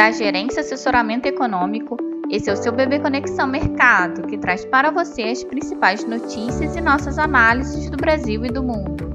da Gerência Assessoramento Econômico. Esse é o seu Bebê Conexão Mercado, que traz para você as principais notícias e nossas análises do Brasil e do mundo.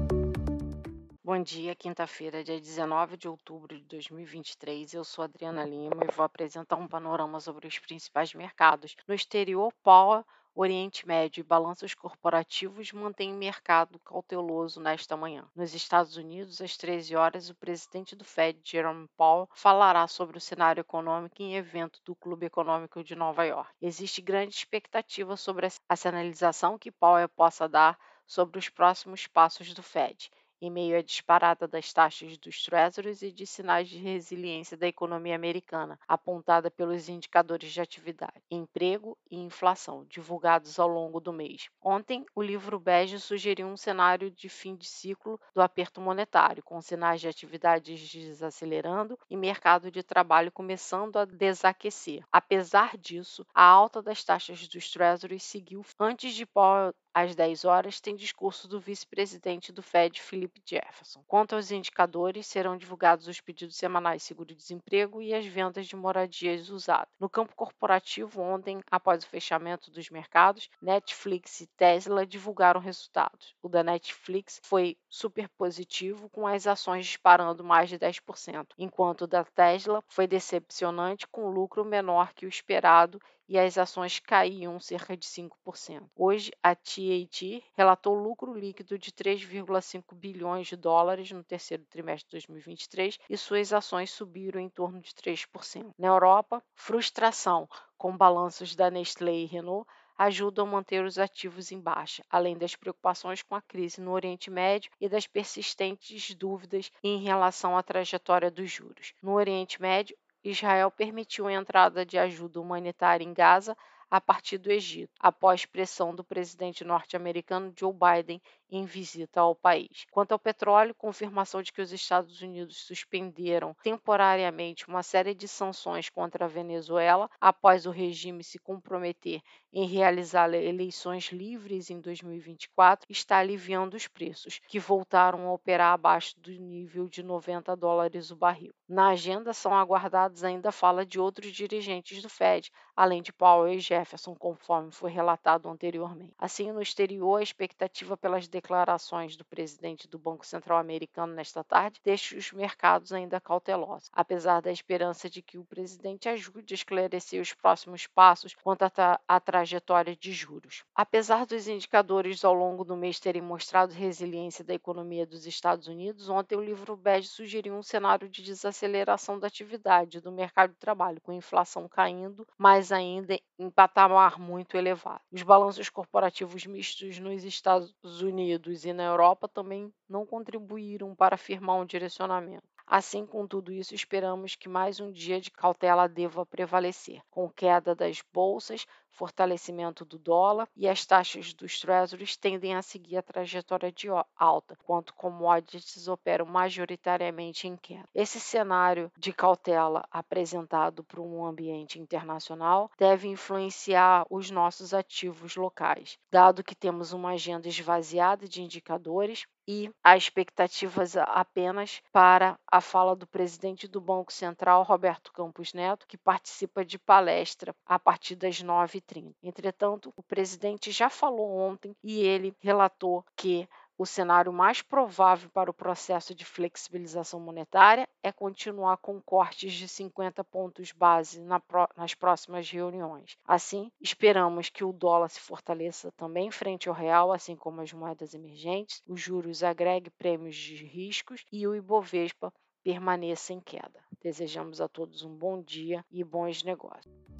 Bom dia, quinta-feira, dia 19 de outubro de 2023. Eu sou Adriana Lima e vou apresentar um panorama sobre os principais mercados. No exterior, Paula Oriente Médio e balanços corporativos mantêm mercado cauteloso nesta manhã. Nos Estados Unidos, às 13 horas, o presidente do Fed, Jerome Powell, falará sobre o cenário econômico em evento do Clube Econômico de Nova York. Existe grande expectativa sobre a sinalização que Powell possa dar sobre os próximos passos do Fed em meio à disparada das taxas dos treasuries e de sinais de resiliência da economia americana, apontada pelos indicadores de atividade, emprego e inflação, divulgados ao longo do mês. Ontem, o livro bege sugeriu um cenário de fim de ciclo do aperto monetário, com sinais de atividades desacelerando e mercado de trabalho começando a desaquecer. Apesar disso, a alta das taxas dos treasuries seguiu antes de Powell às 10 horas, tem discurso do vice-presidente do Fed, Philip Jefferson. Quanto aos indicadores, serão divulgados os pedidos semanais de seguro-desemprego e as vendas de moradias usadas. No campo corporativo, ontem, após o fechamento dos mercados, Netflix e Tesla divulgaram resultados. O da Netflix foi super positivo, com as ações disparando mais de 10%, enquanto o da Tesla foi decepcionante, com lucro menor que o esperado e as ações caíam cerca de 5%. Hoje, a TAT relatou lucro líquido de 3,5 bilhões de dólares no terceiro trimestre de 2023 e suas ações subiram em torno de 3%. Na Europa, frustração com balanços da Nestlé e Renault ajudam a manter os ativos em baixa, além das preocupações com a crise no Oriente Médio e das persistentes dúvidas em relação à trajetória dos juros. No Oriente Médio, Israel permitiu a entrada de ajuda humanitária em Gaza a partir do Egito, após pressão do presidente norte-americano Joe Biden em visita ao país. Quanto ao petróleo, confirmação de que os Estados Unidos suspenderam temporariamente uma série de sanções contra a Venezuela após o regime se comprometer em realizar eleições livres em 2024, está aliviando os preços, que voltaram a operar abaixo do nível de 90 dólares o barril. Na agenda são aguardados ainda fala de outros dirigentes do Fed, além de Powell e Jefferson, conforme foi relatado anteriormente. Assim, no exterior, a expectativa pelas declarações do presidente do Banco Central americano nesta tarde deixa os mercados ainda cautelosos, apesar da esperança de que o presidente ajude a esclarecer os próximos passos quanto à trajetória de juros. Apesar dos indicadores ao longo do mês terem mostrado resiliência da economia dos Estados Unidos, ontem o livro BED sugeriu um cenário de desaceleração da atividade do mercado de trabalho, com inflação caindo, mas ainda em patamar muito elevado. Os balanços corporativos mistos nos Estados Unidos Unidos e na Europa também não contribuíram para afirmar um direcionamento. Assim, com tudo isso, esperamos que mais um dia de cautela deva prevalecer, com queda das bolsas, fortalecimento do dólar e as taxas dos treasuries tendem a seguir a trajetória de alta, enquanto commodities operam majoritariamente em queda. Esse cenário de cautela apresentado por um ambiente internacional deve influenciar os nossos ativos locais, dado que temos uma agenda esvaziada de indicadores e há expectativas apenas para a fala do presidente do Banco Central, Roberto Campos Neto, que participa de palestra a partir das 9h30. Entretanto, o presidente já falou ontem e ele relatou que o cenário mais provável para o processo de flexibilização monetária é continuar com cortes de 50 pontos base na nas próximas reuniões. Assim, esperamos que o dólar se fortaleça também frente ao real, assim como as moedas emergentes, os juros agregue prêmios de riscos e o Ibovespa permaneça em queda. Desejamos a todos um bom dia e bons negócios.